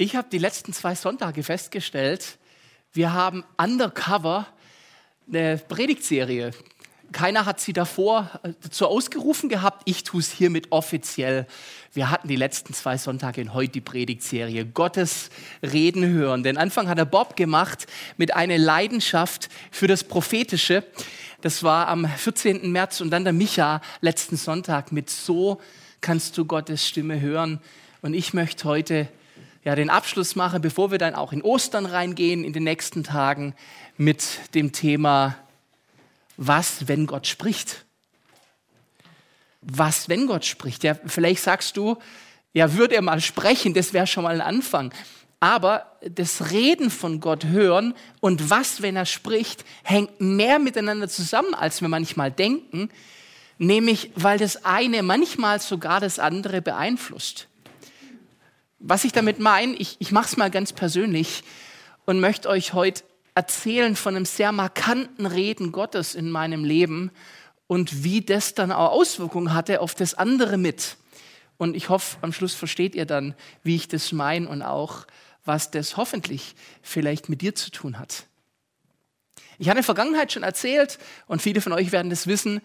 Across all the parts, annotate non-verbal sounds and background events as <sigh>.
Ich habe die letzten zwei Sonntage festgestellt, wir haben undercover eine Predigtserie. Keiner hat sie davor äh, dazu ausgerufen gehabt. Ich tue es hiermit offiziell. Wir hatten die letzten zwei Sonntage in heute die Predigtserie Gottes Reden hören. Den Anfang hat der Bob gemacht mit einer Leidenschaft für das Prophetische. Das war am 14. März und dann der Micha letzten Sonntag mit So kannst du Gottes Stimme hören. Und ich möchte heute ja, den Abschluss machen, bevor wir dann auch in Ostern reingehen, in den nächsten Tagen, mit dem Thema, was, wenn Gott spricht? Was, wenn Gott spricht? Ja, vielleicht sagst du, ja, würde er mal sprechen, das wäre schon mal ein Anfang. Aber das Reden von Gott hören und was, wenn er spricht, hängt mehr miteinander zusammen, als wir manchmal denken, nämlich weil das eine manchmal sogar das andere beeinflusst. Was ich damit meine, ich, ich mache es mal ganz persönlich und möchte euch heute erzählen von einem sehr markanten Reden Gottes in meinem Leben und wie das dann auch Auswirkungen hatte auf das andere mit. Und ich hoffe, am Schluss versteht ihr dann, wie ich das meine und auch, was das hoffentlich vielleicht mit dir zu tun hat. Ich habe in der Vergangenheit schon erzählt und viele von euch werden das wissen,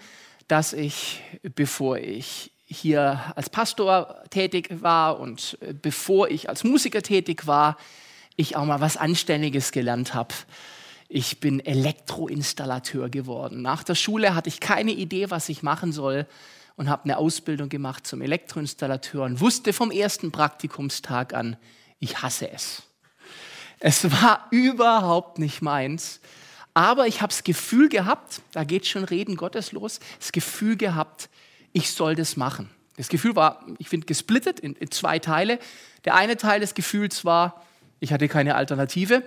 dass ich, bevor ich hier als Pastor tätig war und äh, bevor ich als Musiker tätig war, ich auch mal was Anständiges gelernt habe. Ich bin Elektroinstallateur geworden. Nach der Schule hatte ich keine Idee, was ich machen soll und habe eine Ausbildung gemacht zum Elektroinstallateur und wusste vom ersten Praktikumstag an, ich hasse es. Es war <laughs> überhaupt nicht meins. Aber ich habe das Gefühl gehabt, da geht schon Reden Gottes los, das Gefühl gehabt, ich soll das machen. Das Gefühl war, ich finde, gesplittet in, in zwei Teile. Der eine Teil des Gefühls war, ich hatte keine Alternative.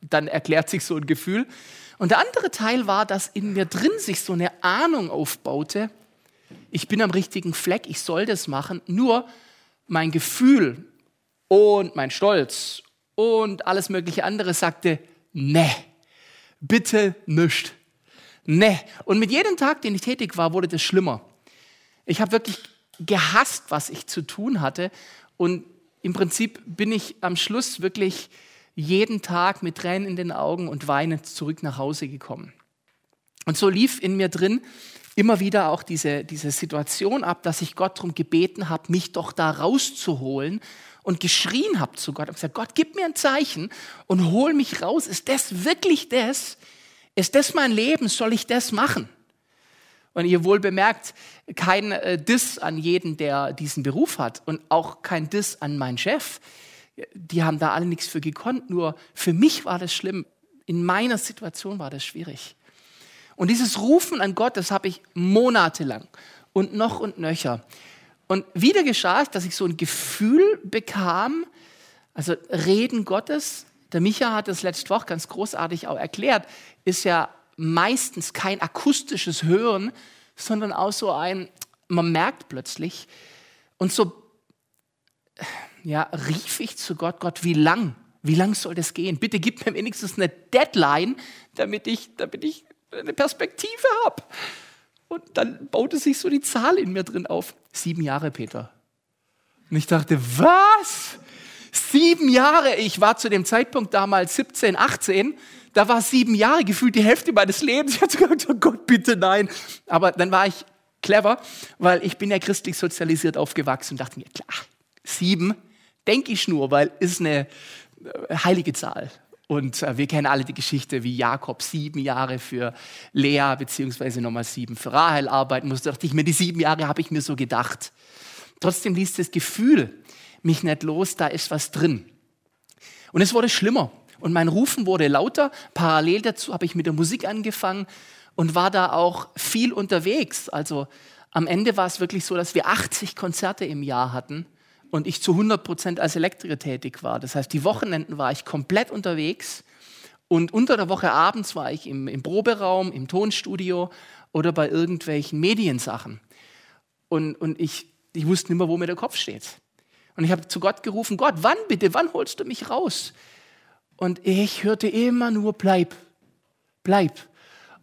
Dann erklärt sich so ein Gefühl. Und der andere Teil war, dass in mir drin sich so eine Ahnung aufbaute, ich bin am richtigen Fleck, ich soll das machen. Nur mein Gefühl und mein Stolz und alles mögliche andere sagte, ne, bitte nicht. Ne. Und mit jedem Tag, den ich tätig war, wurde das schlimmer. Ich habe wirklich gehasst, was ich zu tun hatte. Und im Prinzip bin ich am Schluss wirklich jeden Tag mit Tränen in den Augen und weinend zurück nach Hause gekommen. Und so lief in mir drin immer wieder auch diese, diese Situation ab, dass ich Gott darum gebeten habe, mich doch da rauszuholen und geschrien habe zu Gott und gesagt, Gott, gib mir ein Zeichen und hol mich raus. Ist das wirklich das? Ist das mein Leben? Soll ich das machen? Und ihr wohl bemerkt, kein äh, Diss an jeden, der diesen Beruf hat und auch kein Diss an meinen Chef. Die haben da alle nichts für gekonnt, nur für mich war das schlimm. In meiner Situation war das schwierig. Und dieses Rufen an Gott, das habe ich monatelang und noch und nöcher. Und wieder geschah es, dass ich so ein Gefühl bekam, also Reden Gottes, der Micha hat das letzte Woche ganz großartig auch erklärt, ist ja meistens kein akustisches Hören, sondern auch so ein, man merkt plötzlich, und so ja, rief ich zu Gott, Gott, wie lang? Wie lang soll das gehen? Bitte gib mir wenigstens eine Deadline, damit ich, damit ich eine Perspektive habe. Und dann baute sich so die Zahl in mir drin auf. Sieben Jahre, Peter. Und ich dachte, was? Sieben Jahre? Ich war zu dem Zeitpunkt damals 17, 18 da war sieben Jahre, gefühlt die Hälfte meines Lebens. Ich hatte gesagt, oh Gott, bitte nein. Aber dann war ich clever, weil ich bin ja christlich sozialisiert aufgewachsen und dachte mir, klar, sieben, denke ich nur, weil ist eine äh, heilige Zahl. Und äh, wir kennen alle die Geschichte, wie Jakob sieben Jahre für Lea beziehungsweise nochmal sieben für Rahel arbeiten musste. Da dachte ich mir, die sieben Jahre habe ich mir so gedacht. Trotzdem ließ das Gefühl mich nicht los, da ist was drin. Und es wurde schlimmer. Und mein Rufen wurde lauter. Parallel dazu habe ich mit der Musik angefangen und war da auch viel unterwegs. Also am Ende war es wirklich so, dass wir 80 Konzerte im Jahr hatten und ich zu 100 Prozent als Elektriker tätig war. Das heißt, die Wochenenden war ich komplett unterwegs und unter der Woche abends war ich im, im Proberaum, im Tonstudio oder bei irgendwelchen Mediensachen. Und, und ich, ich wusste nicht mehr, wo mir der Kopf steht. Und ich habe zu Gott gerufen, Gott, wann bitte, wann holst du mich raus? Und ich hörte immer nur, bleib, bleib.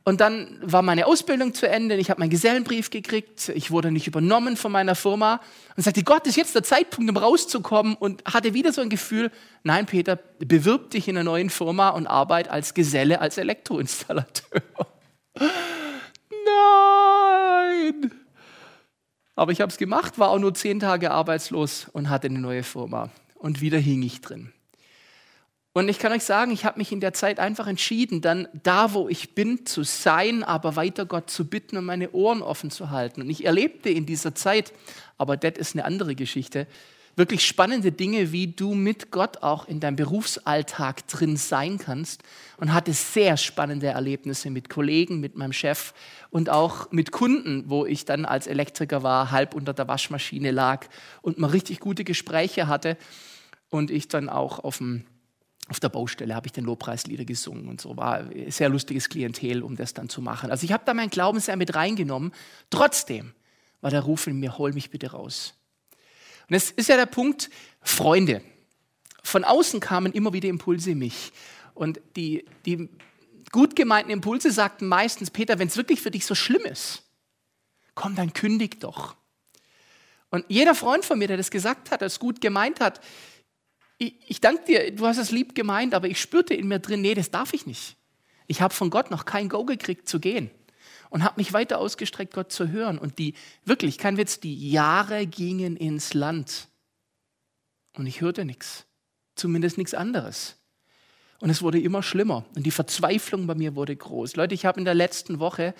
Und dann war meine Ausbildung zu Ende, ich habe meinen Gesellenbrief gekriegt, ich wurde nicht übernommen von meiner Firma und sagte, Gott, ist jetzt der Zeitpunkt, um rauszukommen und hatte wieder so ein Gefühl, nein, Peter, bewirb dich in einer neuen Firma und arbeite als Geselle, als Elektroinstallateur. <laughs> nein! Aber ich habe es gemacht, war auch nur zehn Tage arbeitslos und hatte eine neue Firma. Und wieder hing ich drin. Und ich kann euch sagen, ich habe mich in der Zeit einfach entschieden, dann da, wo ich bin, zu sein, aber weiter Gott zu bitten und meine Ohren offen zu halten. Und ich erlebte in dieser Zeit, aber das ist eine andere Geschichte, wirklich spannende Dinge, wie du mit Gott auch in deinem Berufsalltag drin sein kannst und hatte sehr spannende Erlebnisse mit Kollegen, mit meinem Chef und auch mit Kunden, wo ich dann als Elektriker war, halb unter der Waschmaschine lag und mal richtig gute Gespräche hatte und ich dann auch auf dem auf der Baustelle habe ich den Lobpreislieder gesungen und so. War sehr lustiges Klientel, um das dann zu machen. Also ich habe da meinen Glauben sehr mit reingenommen. Trotzdem war der Ruf in mir, hol mich bitte raus. Und es ist ja der Punkt, Freunde. Von außen kamen immer wieder Impulse in mich. Und die, die gut gemeinten Impulse sagten meistens, Peter, wenn es wirklich für dich so schlimm ist, komm, dann kündig doch. Und jeder Freund von mir, der das gesagt hat, es gut gemeint hat, ich, ich danke dir, du hast es lieb gemeint, aber ich spürte in mir drin, nee, das darf ich nicht. Ich habe von Gott noch kein Go gekriegt zu gehen und habe mich weiter ausgestreckt, Gott zu hören. Und die, wirklich, kein Witz, die Jahre gingen ins Land und ich hörte nichts, zumindest nichts anderes. Und es wurde immer schlimmer und die Verzweiflung bei mir wurde groß. Leute, ich habe in der letzten Woche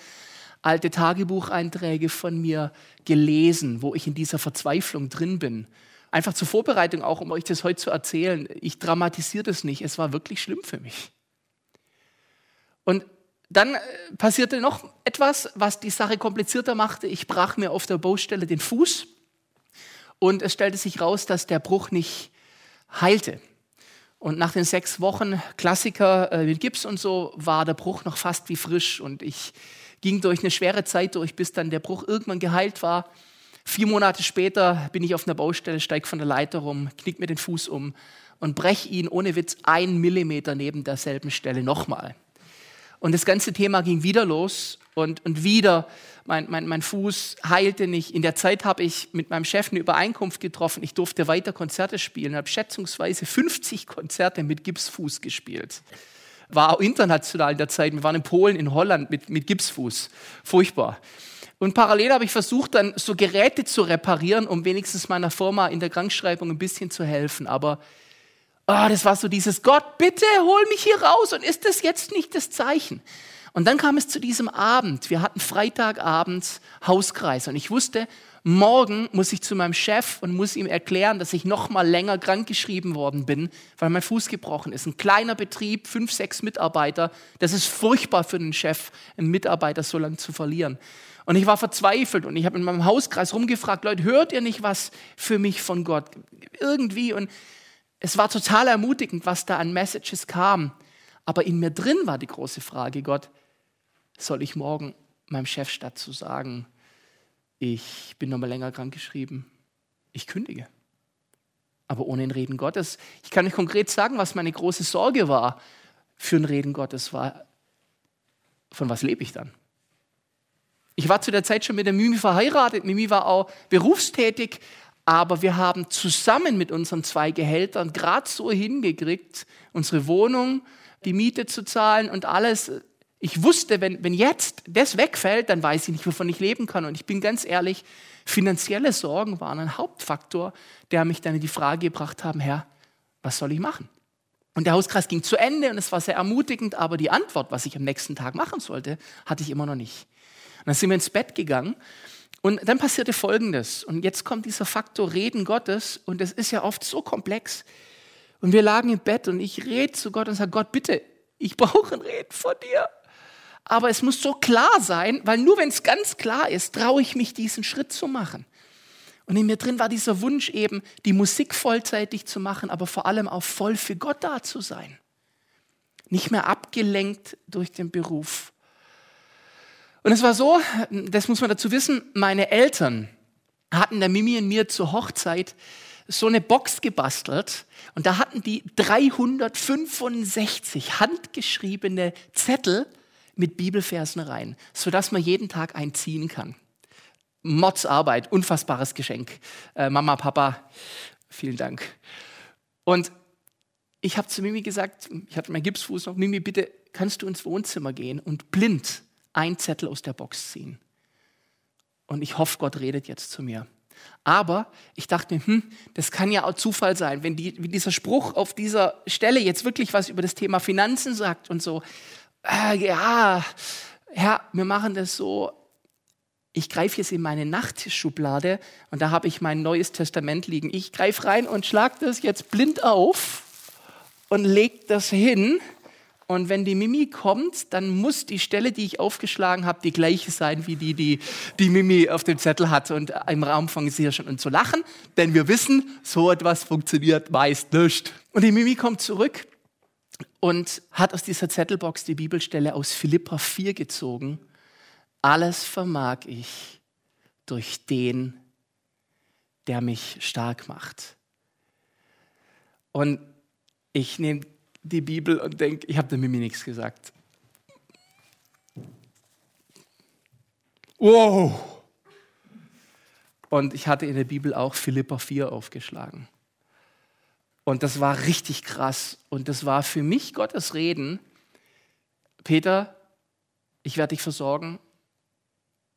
alte Tagebucheinträge von mir gelesen, wo ich in dieser Verzweiflung drin bin einfach zur Vorbereitung auch, um euch das heute zu erzählen. Ich dramatisiere das nicht. Es war wirklich schlimm für mich. Und dann äh, passierte noch etwas, was die Sache komplizierter machte. Ich brach mir auf der Baustelle den Fuß und es stellte sich raus, dass der Bruch nicht heilte. Und nach den sechs Wochen Klassiker äh, mit Gips und so war der Bruch noch fast wie frisch. Und ich ging durch eine schwere Zeit durch, bis dann der Bruch irgendwann geheilt war. Vier Monate später bin ich auf einer Baustelle, steige von der Leiter rum, knick mir den Fuß um und breche ihn ohne Witz einen Millimeter neben derselben Stelle nochmal. Und das ganze Thema ging wieder los und, und wieder, mein, mein, mein Fuß heilte nicht. In der Zeit habe ich mit meinem Chef eine Übereinkunft getroffen. Ich durfte weiter Konzerte spielen, habe schätzungsweise 50 Konzerte mit Gipsfuß gespielt. War auch international in der Zeit. Wir waren in Polen, in Holland mit, mit Gipsfuß. Furchtbar. Und parallel habe ich versucht, dann so Geräte zu reparieren, um wenigstens meiner Firma in der Krankschreibung ein bisschen zu helfen. Aber oh, das war so dieses Gott, bitte hol mich hier raus. Und ist das jetzt nicht das Zeichen? Und dann kam es zu diesem Abend. Wir hatten Freitagabend Hauskreis und ich wusste, morgen muss ich zu meinem Chef und muss ihm erklären, dass ich noch mal länger krankgeschrieben worden bin, weil mein Fuß gebrochen ist. Ein kleiner Betrieb, fünf, sechs Mitarbeiter. Das ist furchtbar für den Chef, einen Mitarbeiter so lange zu verlieren. Und ich war verzweifelt und ich habe in meinem Hauskreis rumgefragt, Leute, hört ihr nicht was für mich von Gott? Irgendwie. Und es war total ermutigend, was da an Messages kam. Aber in mir drin war die große Frage, Gott, soll ich morgen meinem Chef statt zu sagen, ich bin noch mal länger krank geschrieben, ich kündige. Aber ohne ein Reden Gottes. Ich kann nicht konkret sagen, was meine große Sorge war für ein Reden Gottes war. Von was lebe ich dann? Ich war zu der Zeit schon mit der Mimi verheiratet. Mimi war auch berufstätig, aber wir haben zusammen mit unseren zwei Gehältern gerade so hingekriegt, unsere Wohnung, die Miete zu zahlen und alles. Ich wusste, wenn, wenn jetzt das wegfällt, dann weiß ich nicht, wovon ich leben kann. Und ich bin ganz ehrlich, finanzielle Sorgen waren ein Hauptfaktor, der mich dann in die Frage gebracht haben, Herr, was soll ich machen? Und der Hauskreis ging zu Ende und es war sehr ermutigend, aber die Antwort, was ich am nächsten Tag machen sollte, hatte ich immer noch nicht. Und dann sind wir ins Bett gegangen und dann passierte Folgendes. Und jetzt kommt dieser Faktor Reden Gottes und es ist ja oft so komplex. Und wir lagen im Bett und ich rede zu Gott und sage, Gott, bitte, ich <laughs> brauche ein Reden von dir. Aber es muss so klar sein, weil nur wenn es ganz klar ist, traue ich mich, diesen Schritt zu machen. Und in mir drin war dieser Wunsch eben, die Musik vollzeitig zu machen, aber vor allem auch voll für Gott da zu sein. Nicht mehr abgelenkt durch den Beruf. Und es war so, das muss man dazu wissen, meine Eltern hatten der Mimi und mir zur Hochzeit so eine Box gebastelt und da hatten die 365 handgeschriebene Zettel mit Bibelversen rein, sodass man jeden Tag einziehen kann. Mordsarbeit, unfassbares Geschenk. Äh, Mama, Papa, vielen Dank. Und ich habe zu Mimi gesagt, ich hatte meinen Gipsfuß noch, Mimi, bitte kannst du ins Wohnzimmer gehen und blind einen Zettel aus der Box ziehen. Und ich hoffe, Gott redet jetzt zu mir. Aber ich dachte mir, hm, das kann ja auch Zufall sein, wenn, die, wenn dieser Spruch auf dieser Stelle jetzt wirklich was über das Thema Finanzen sagt und so. Äh, ja, Herr, wir machen das so. Ich greife jetzt in meine Nachttischschublade und da habe ich mein neues Testament liegen. Ich greife rein und schlage das jetzt blind auf und lege das hin und wenn die Mimi kommt, dann muss die Stelle, die ich aufgeschlagen habe, die gleiche sein wie die, die die Mimi auf dem Zettel hat. Und im Raum fangen sie ja schon an zu lachen, denn wir wissen, so etwas funktioniert meist nicht. Und die Mimi kommt zurück und hat aus dieser Zettelbox die Bibelstelle aus Philippa 4 gezogen. Alles vermag ich durch den, der mich stark macht. Und ich nehme die Bibel und denke, ich habe der Mimi nichts gesagt. Wow! Und ich hatte in der Bibel auch Philippa 4 aufgeschlagen. Und das war richtig krass. Und das war für mich Gottes Reden. Peter, ich werde dich versorgen.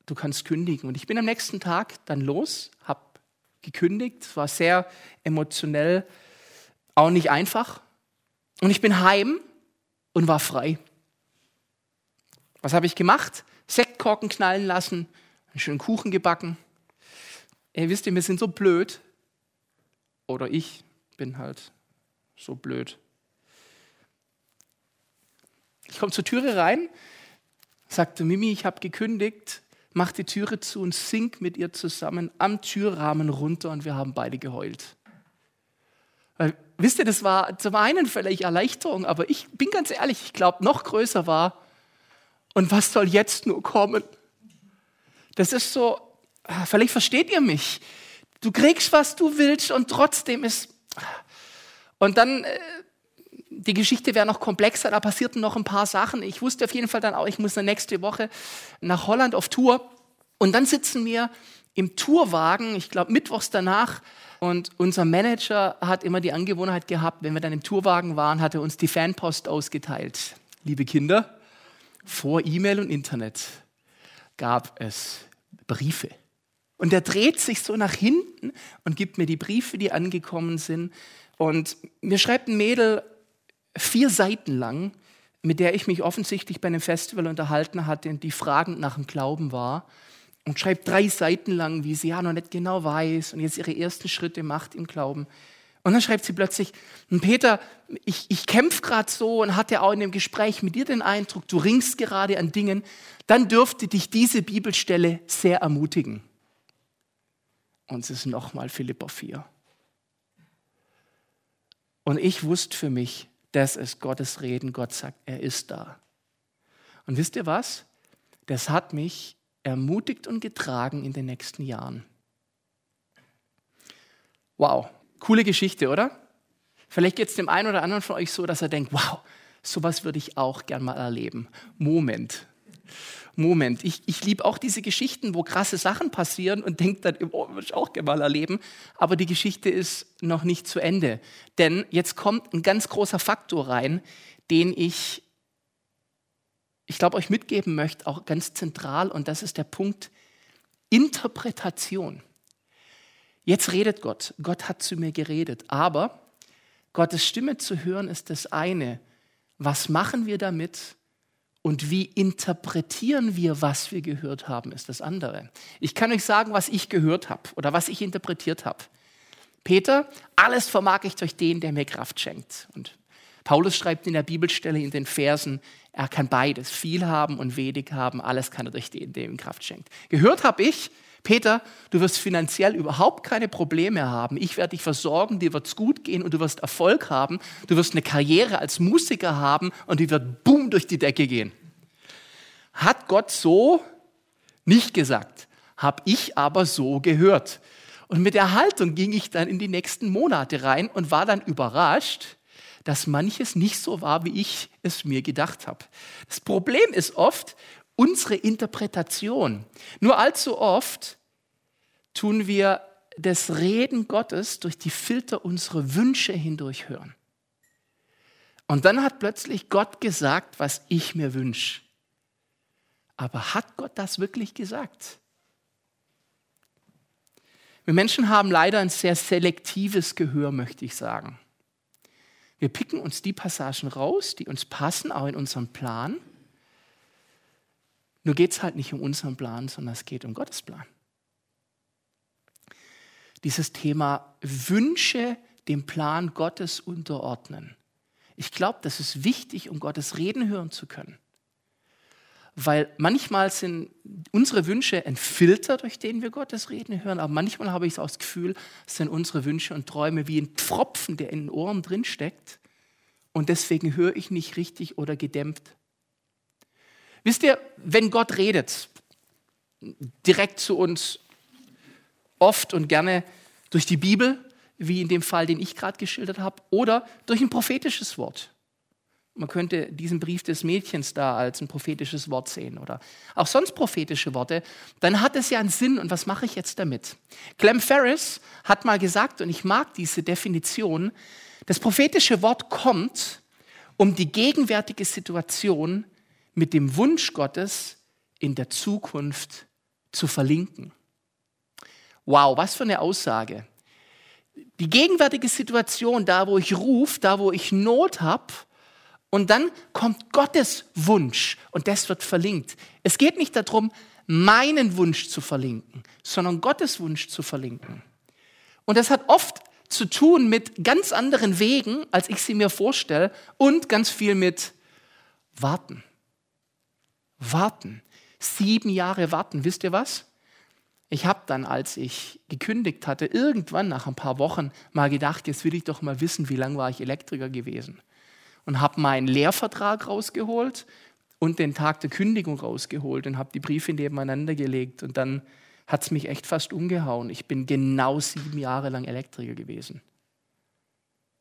Du kannst kündigen. Und ich bin am nächsten Tag dann los, habe gekündigt. Es war sehr emotionell, auch nicht einfach. Und ich bin heim und war frei. Was habe ich gemacht? Sektkorken knallen lassen, einen schönen Kuchen gebacken. Ey, wisst ihr, wir sind so blöd. Oder ich bin halt so blöd. Ich komme zur Türe rein, sagte Mimi, ich habe gekündigt, mach die Türe zu und sink mit ihr zusammen am Türrahmen runter und wir haben beide geheult. Weil, wisst ihr, das war zum einen vielleicht Erleichterung, aber ich bin ganz ehrlich, ich glaube, noch größer war, und was soll jetzt nur kommen? Das ist so, ah, vielleicht versteht ihr mich. Du kriegst, was du willst und trotzdem ist. Und dann, äh, die Geschichte wäre noch komplexer, da passierten noch ein paar Sachen. Ich wusste auf jeden Fall dann auch, ich muss nächste Woche nach Holland auf Tour. Und dann sitzen wir im Tourwagen, ich glaube mittwochs danach, und unser Manager hat immer die Angewohnheit gehabt, wenn wir dann im Tourwagen waren, hat er uns die Fanpost ausgeteilt. Liebe Kinder, vor E-Mail und Internet gab es Briefe. Und er dreht sich so nach hinten und gibt mir die Briefe, die angekommen sind. Und mir schreibt ein Mädel vier Seiten lang, mit der ich mich offensichtlich bei einem Festival unterhalten hatte und die fragend nach dem Glauben war und schreibt drei Seiten lang, wie sie ja noch nicht genau weiß und jetzt ihre ersten Schritte macht im Glauben. Und dann schreibt sie plötzlich, Peter, ich, ich kämpfe gerade so und hatte auch in dem Gespräch mit dir den Eindruck, du ringst gerade an Dingen, dann dürfte dich diese Bibelstelle sehr ermutigen. Und es ist nochmal Philippa 4. Und ich wusste für mich, das ist Gottes Reden. Gott sagt, er ist da. Und wisst ihr was? Das hat mich ermutigt und getragen in den nächsten Jahren. Wow, coole Geschichte, oder? Vielleicht geht es dem einen oder anderen von euch so, dass er denkt, wow, sowas würde ich auch gern mal erleben. Moment. Moment, ich, ich liebe auch diese Geschichten, wo krasse Sachen passieren und denke dann, oh, würde ich auch gerne mal erleben. Aber die Geschichte ist noch nicht zu Ende. Denn jetzt kommt ein ganz großer Faktor rein, den ich ich glaube, euch mitgeben möchte, auch ganz zentral, und das ist der Punkt Interpretation. Jetzt redet Gott. Gott hat zu mir geredet. Aber Gottes Stimme zu hören ist das eine. Was machen wir damit? Und wie interpretieren wir, was wir gehört haben, ist das andere. Ich kann euch sagen, was ich gehört habe oder was ich interpretiert habe. Peter, alles vermag ich durch den, der mir Kraft schenkt. Und Paulus schreibt in der Bibelstelle in den Versen, er kann beides, viel haben und wenig haben, alles kann er durch den, der ihm Kraft schenkt. Gehört habe ich, Peter, du wirst finanziell überhaupt keine Probleme haben. Ich werde dich versorgen, dir wird es gut gehen und du wirst Erfolg haben. Du wirst eine Karriere als Musiker haben und die wird boom durch die Decke gehen. Hat Gott so nicht gesagt, habe ich aber so gehört. Und mit der Haltung ging ich dann in die nächsten Monate rein und war dann überrascht, dass manches nicht so war, wie ich es mir gedacht habe. Das Problem ist oft unsere Interpretation. Nur allzu oft tun wir das Reden Gottes durch die Filter unserer Wünsche hindurch hören. Und dann hat plötzlich Gott gesagt, was ich mir wünsche. Aber hat Gott das wirklich gesagt? Wir Menschen haben leider ein sehr selektives Gehör, möchte ich sagen. Wir picken uns die Passagen raus, die uns passen, auch in unserem Plan. Nur geht es halt nicht um unseren Plan, sondern es geht um Gottes Plan. Dieses Thema Wünsche dem Plan Gottes unterordnen. Ich glaube, das ist wichtig, um Gottes Reden hören zu können. Weil manchmal sind unsere Wünsche ein Filter, durch den wir Gottes Reden hören, aber manchmal habe ich so das Gefühl, sind unsere Wünsche und Träume wie ein Pfropfen, der in den Ohren drin steckt und deswegen höre ich nicht richtig oder gedämpft. Wisst ihr, wenn Gott redet, direkt zu uns, oft und gerne durch die Bibel, wie in dem Fall, den ich gerade geschildert habe, oder durch ein prophetisches Wort. Man könnte diesen Brief des Mädchens da als ein prophetisches Wort sehen oder auch sonst prophetische Worte, dann hat es ja einen Sinn und was mache ich jetzt damit? Clem Ferris hat mal gesagt, und ich mag diese Definition, das prophetische Wort kommt, um die gegenwärtige Situation mit dem Wunsch Gottes in der Zukunft zu verlinken. Wow, was für eine Aussage. Die gegenwärtige Situation, da wo ich rufe, da wo ich Not habe, und dann kommt Gottes Wunsch und das wird verlinkt. Es geht nicht darum, meinen Wunsch zu verlinken, sondern Gottes Wunsch zu verlinken. Und das hat oft zu tun mit ganz anderen Wegen, als ich sie mir vorstelle, und ganz viel mit Warten. Warten. Sieben Jahre warten. Wisst ihr was? Ich habe dann, als ich gekündigt hatte, irgendwann nach ein paar Wochen mal gedacht, jetzt will ich doch mal wissen, wie lange war ich Elektriker gewesen und habe meinen Lehrvertrag rausgeholt und den Tag der Kündigung rausgeholt und habe die Briefe nebeneinander gelegt und dann hat es mich echt fast umgehauen. Ich bin genau sieben Jahre lang Elektriker gewesen.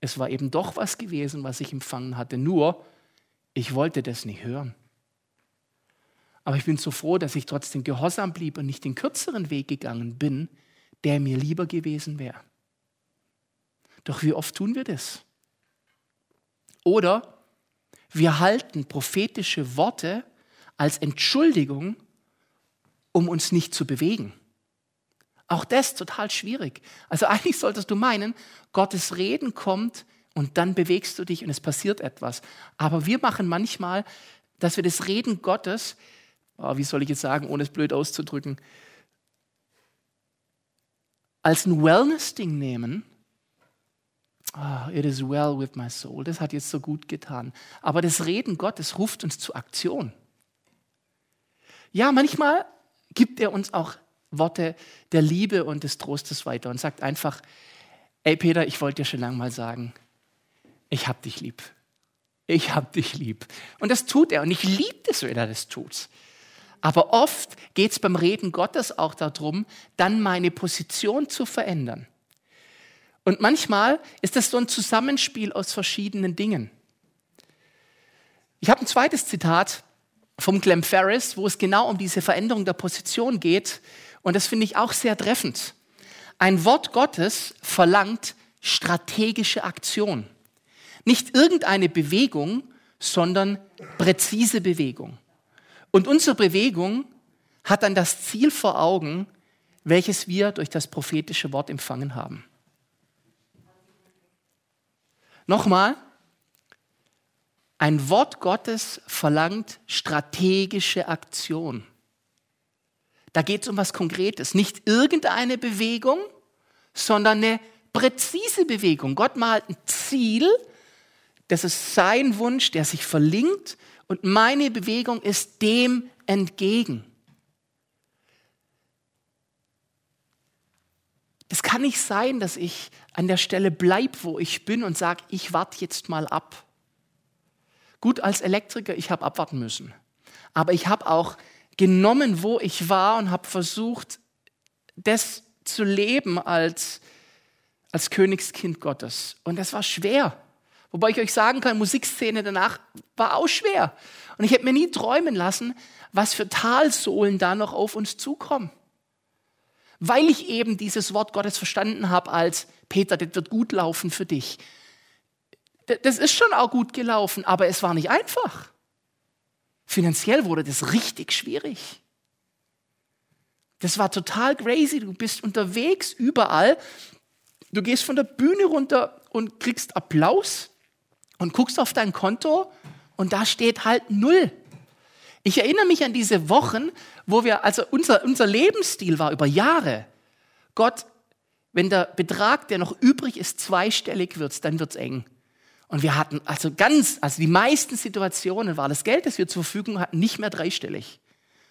Es war eben doch was gewesen, was ich empfangen hatte, nur ich wollte das nicht hören. Aber ich bin so froh, dass ich trotzdem gehorsam blieb und nicht den kürzeren Weg gegangen bin, der mir lieber gewesen wäre. Doch wie oft tun wir das? Oder wir halten prophetische Worte als Entschuldigung, um uns nicht zu bewegen. Auch das total schwierig. Also <laughs> eigentlich solltest du meinen, Gottes Reden kommt und dann bewegst du dich und es passiert etwas. Aber wir machen manchmal, dass wir das Reden Gottes, oh, wie soll ich jetzt sagen, ohne es blöd auszudrücken, als ein Wellness-Ding nehmen Oh, it is well with my soul. Das hat jetzt so gut getan. Aber das Reden Gottes ruft uns zur Aktion. Ja, manchmal gibt er uns auch Worte der Liebe und des Trostes weiter und sagt einfach, ey Peter, ich wollte dir schon lange mal sagen, ich hab dich lieb. Ich hab dich lieb. Und das tut er und ich liebe es, wenn er das tut. Aber oft geht es beim Reden Gottes auch darum, dann meine Position zu verändern. Und manchmal ist das so ein Zusammenspiel aus verschiedenen Dingen. Ich habe ein zweites Zitat vom Clem Ferris, wo es genau um diese Veränderung der Position geht. Und das finde ich auch sehr treffend. Ein Wort Gottes verlangt strategische Aktion. Nicht irgendeine Bewegung, sondern präzise Bewegung. Und unsere Bewegung hat dann das Ziel vor Augen, welches wir durch das prophetische Wort empfangen haben. Nochmal, ein Wort Gottes verlangt strategische Aktion. Da geht es um was Konkretes, nicht irgendeine Bewegung, sondern eine präzise Bewegung. Gott malt ein Ziel, das ist sein Wunsch, der sich verlinkt und meine Bewegung ist dem entgegen. Es kann nicht sein, dass ich an der Stelle bleibe, wo ich bin und sage, ich warte jetzt mal ab. Gut, als Elektriker, ich habe abwarten müssen. Aber ich habe auch genommen, wo ich war und habe versucht, das zu leben als, als Königskind Gottes. Und das war schwer. Wobei ich euch sagen kann, Musikszene danach war auch schwer. Und ich hätte mir nie träumen lassen, was für Talsohlen da noch auf uns zukommen. Weil ich eben dieses Wort Gottes verstanden habe als, Peter, das wird gut laufen für dich. Das ist schon auch gut gelaufen, aber es war nicht einfach. Finanziell wurde das richtig schwierig. Das war total crazy. Du bist unterwegs überall. Du gehst von der Bühne runter und kriegst Applaus und guckst auf dein Konto und da steht halt null. Ich erinnere mich an diese Wochen, wo wir, also unser, unser Lebensstil war über Jahre. Gott, wenn der Betrag, der noch übrig ist, zweistellig wird, dann wird es eng. Und wir hatten also ganz, also die meisten Situationen war das Geld, das wir zur Verfügung hatten, nicht mehr dreistellig,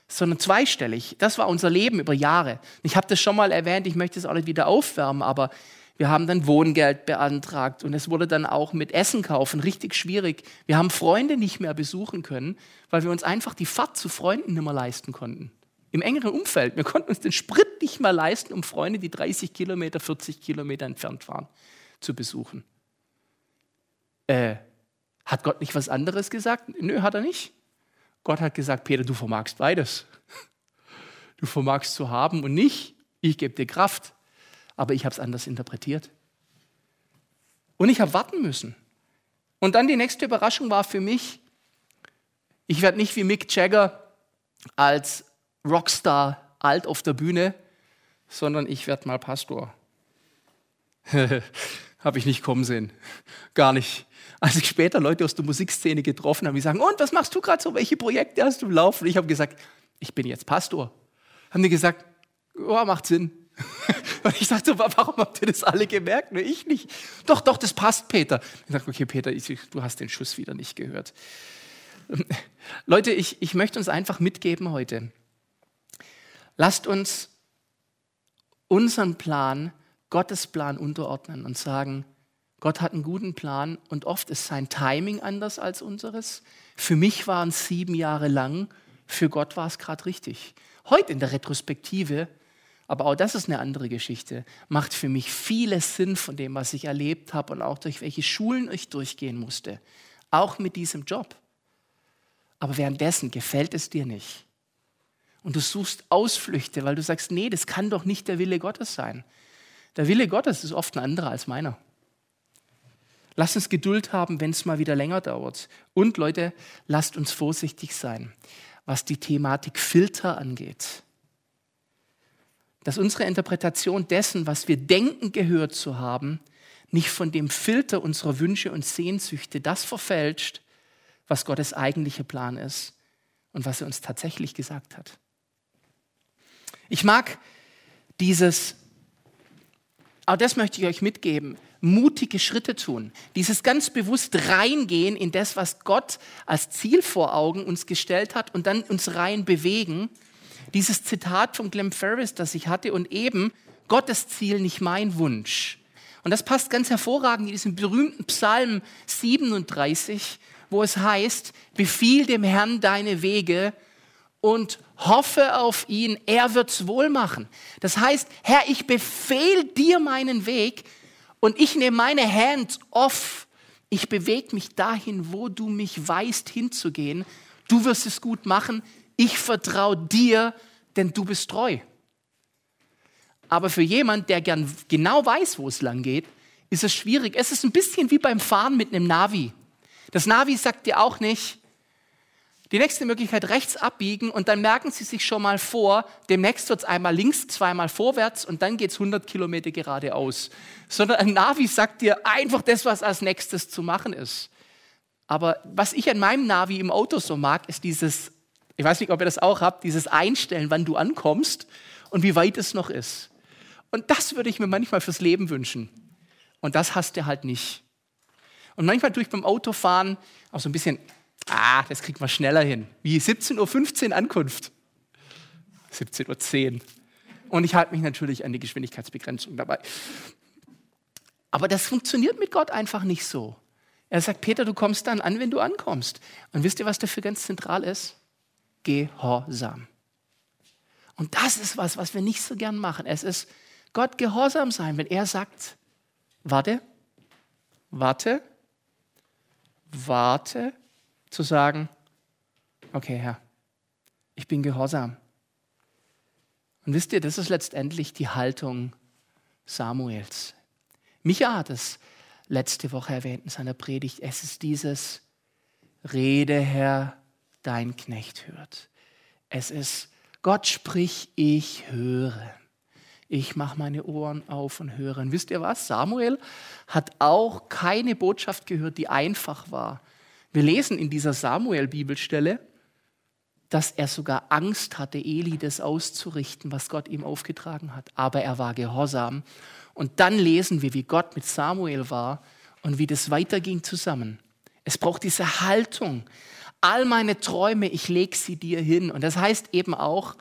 sondern zweistellig. Das war unser Leben über Jahre. Ich habe das schon mal erwähnt, ich möchte es auch nicht wieder aufwärmen, aber wir haben dann Wohngeld beantragt und es wurde dann auch mit Essen kaufen richtig schwierig. Wir haben Freunde nicht mehr besuchen können, weil wir uns einfach die Fahrt zu Freunden nicht mehr leisten konnten. Im engeren Umfeld. Wir konnten uns den Sprit nicht mehr leisten, um Freunde, die 30 Kilometer, 40 Kilometer entfernt waren, zu besuchen. Äh, hat Gott nicht was anderes gesagt? Nö, hat er nicht. Gott hat gesagt, Peter, du vermagst beides. Du vermagst zu haben und nicht. Ich gebe dir Kraft. Aber ich habe es anders interpretiert. Und ich habe warten müssen. Und dann die nächste Überraschung war für mich, ich werde nicht wie Mick Jagger als Rockstar alt auf der Bühne, sondern ich werde mal Pastor. <laughs> habe ich nicht kommen sehen. Gar nicht. Als ich später Leute aus der Musikszene getroffen habe, die sagen, und was machst du gerade so? Welche Projekte hast du laufen? Ich habe gesagt, ich bin jetzt Pastor. Haben die gesagt, oh, macht Sinn. <laughs> Und ich sagte, warum habt ihr das alle gemerkt? Nur ich nicht. Doch, doch, das passt, Peter. Ich sagte, okay, Peter, ich, du hast den Schuss wieder nicht gehört. <laughs> Leute, ich, ich möchte uns einfach mitgeben heute. Lasst uns unseren Plan, Gottes Plan unterordnen und sagen, Gott hat einen guten Plan und oft ist sein Timing anders als unseres. Für mich waren es sieben Jahre lang, für Gott war es gerade richtig. Heute in der Retrospektive aber auch das ist eine andere Geschichte. Macht für mich vieles Sinn von dem, was ich erlebt habe und auch durch welche Schulen ich durchgehen musste. Auch mit diesem Job. Aber währenddessen gefällt es dir nicht. Und du suchst Ausflüchte, weil du sagst, nee, das kann doch nicht der Wille Gottes sein. Der Wille Gottes ist oft ein anderer als meiner. Lass uns Geduld haben, wenn es mal wieder länger dauert. Und Leute, lasst uns vorsichtig sein, was die Thematik Filter angeht dass unsere Interpretation dessen, was wir denken gehört zu haben, nicht von dem Filter unserer Wünsche und Sehnsüchte das verfälscht, was Gottes eigentlicher Plan ist und was er uns tatsächlich gesagt hat. Ich mag dieses, auch das möchte ich euch mitgeben, mutige Schritte tun, dieses ganz bewusst reingehen in das, was Gott als Ziel vor Augen uns gestellt hat und dann uns rein bewegen dieses Zitat von Glenn Ferris, das ich hatte, und eben Gottes Ziel, nicht mein Wunsch. Und das passt ganz hervorragend in diesem berühmten Psalm 37, wo es heißt, befiehl dem Herrn deine Wege und hoffe auf ihn, er wird's wohl machen. Das heißt, Herr, ich befehl dir meinen Weg und ich nehme meine Hand off. Ich bewege mich dahin, wo du mich weißt hinzugehen. Du wirst es gut machen ich vertraue dir, denn du bist treu. Aber für jemand, der gern genau weiß, wo es lang geht, ist es schwierig. Es ist ein bisschen wie beim Fahren mit einem Navi. Das Navi sagt dir auch nicht, die nächste Möglichkeit rechts abbiegen und dann merken Sie sich schon mal vor, demnächst wird es einmal links, zweimal vorwärts und dann geht es 100 Kilometer geradeaus. Sondern ein Navi sagt dir einfach das, was als nächstes zu machen ist. Aber was ich an meinem Navi im Auto so mag, ist dieses ich weiß nicht, ob ihr das auch habt, dieses Einstellen, wann du ankommst und wie weit es noch ist. Und das würde ich mir manchmal fürs Leben wünschen. Und das hast du halt nicht. Und manchmal tue ich beim Autofahren auch so ein bisschen, ah, das kriegt man schneller hin. Wie 17.15 Uhr Ankunft. 17.10 Uhr. Und ich halte mich natürlich an die Geschwindigkeitsbegrenzung dabei. Aber das funktioniert mit Gott einfach nicht so. Er sagt, Peter, du kommst dann an, wenn du ankommst. Und wisst ihr, was dafür ganz zentral ist? Gehorsam. Und das ist was, was wir nicht so gern machen. Es ist Gott gehorsam sein, wenn er sagt, warte, warte, warte, zu sagen, okay Herr, ich bin gehorsam. Und wisst ihr, das ist letztendlich die Haltung Samuels. Micha hat es letzte Woche erwähnt in seiner Predigt. Es ist dieses Rede, Herr, dein Knecht hört. Es ist Gott sprich, ich höre. Ich mache meine Ohren auf und höre. Und wisst ihr was? Samuel hat auch keine Botschaft gehört, die einfach war. Wir lesen in dieser Samuel-Bibelstelle, dass er sogar Angst hatte, Eli das auszurichten, was Gott ihm aufgetragen hat. Aber er war gehorsam. Und dann lesen wir, wie Gott mit Samuel war und wie das weiterging zusammen. Es braucht diese Haltung. All meine Träume, ich lege sie dir hin. Und das heißt eben auch,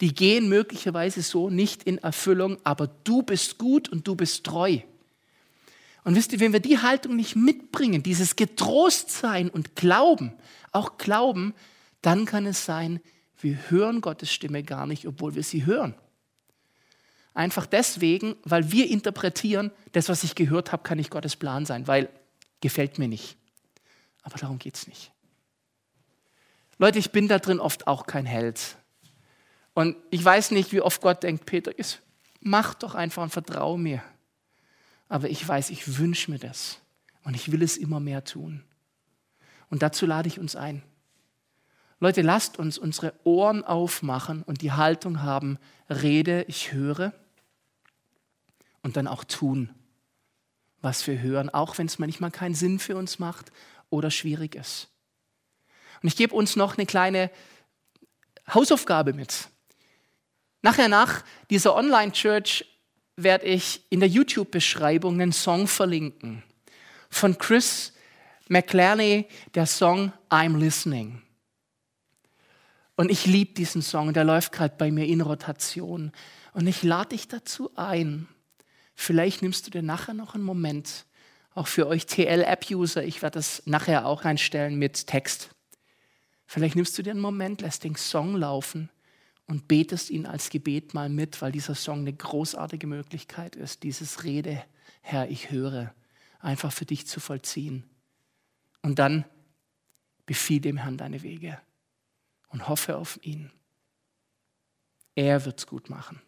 die gehen möglicherweise so nicht in Erfüllung, aber du bist gut und du bist treu. Und wisst ihr, wenn wir die Haltung nicht mitbringen, dieses Getrostsein und Glauben, auch Glauben, dann kann es sein, wir hören Gottes Stimme gar nicht, obwohl wir sie hören. Einfach deswegen, weil wir interpretieren, das, was ich gehört habe, kann nicht Gottes Plan sein, weil gefällt mir nicht. Aber darum geht es nicht. Leute, ich bin da drin oft auch kein Held. Und ich weiß nicht, wie oft Gott denkt, Peter, mach doch einfach und vertraue mir. Aber ich weiß, ich wünsche mir das. Und ich will es immer mehr tun. Und dazu lade ich uns ein. Leute, lasst uns unsere Ohren aufmachen und die Haltung haben, rede, ich höre und dann auch tun, was wir hören, auch wenn es manchmal keinen Sinn für uns macht oder schwierig ist. Und ich gebe uns noch eine kleine Hausaufgabe mit. Nachher nach dieser Online-Church werde ich in der YouTube-Beschreibung einen Song verlinken von Chris McClerney, der Song I'm Listening. Und ich liebe diesen Song, der läuft gerade bei mir in Rotation. Und ich lade dich dazu ein. Vielleicht nimmst du dir nachher noch einen Moment, auch für euch TL-App-User, ich werde das nachher auch einstellen mit Text. Vielleicht nimmst du dir einen Moment, lässt den Song laufen und betest ihn als Gebet mal mit, weil dieser Song eine großartige Möglichkeit ist, dieses Rede, Herr, ich höre, einfach für dich zu vollziehen. Und dann befiehl dem Herrn deine Wege und hoffe auf ihn. Er wird's gut machen.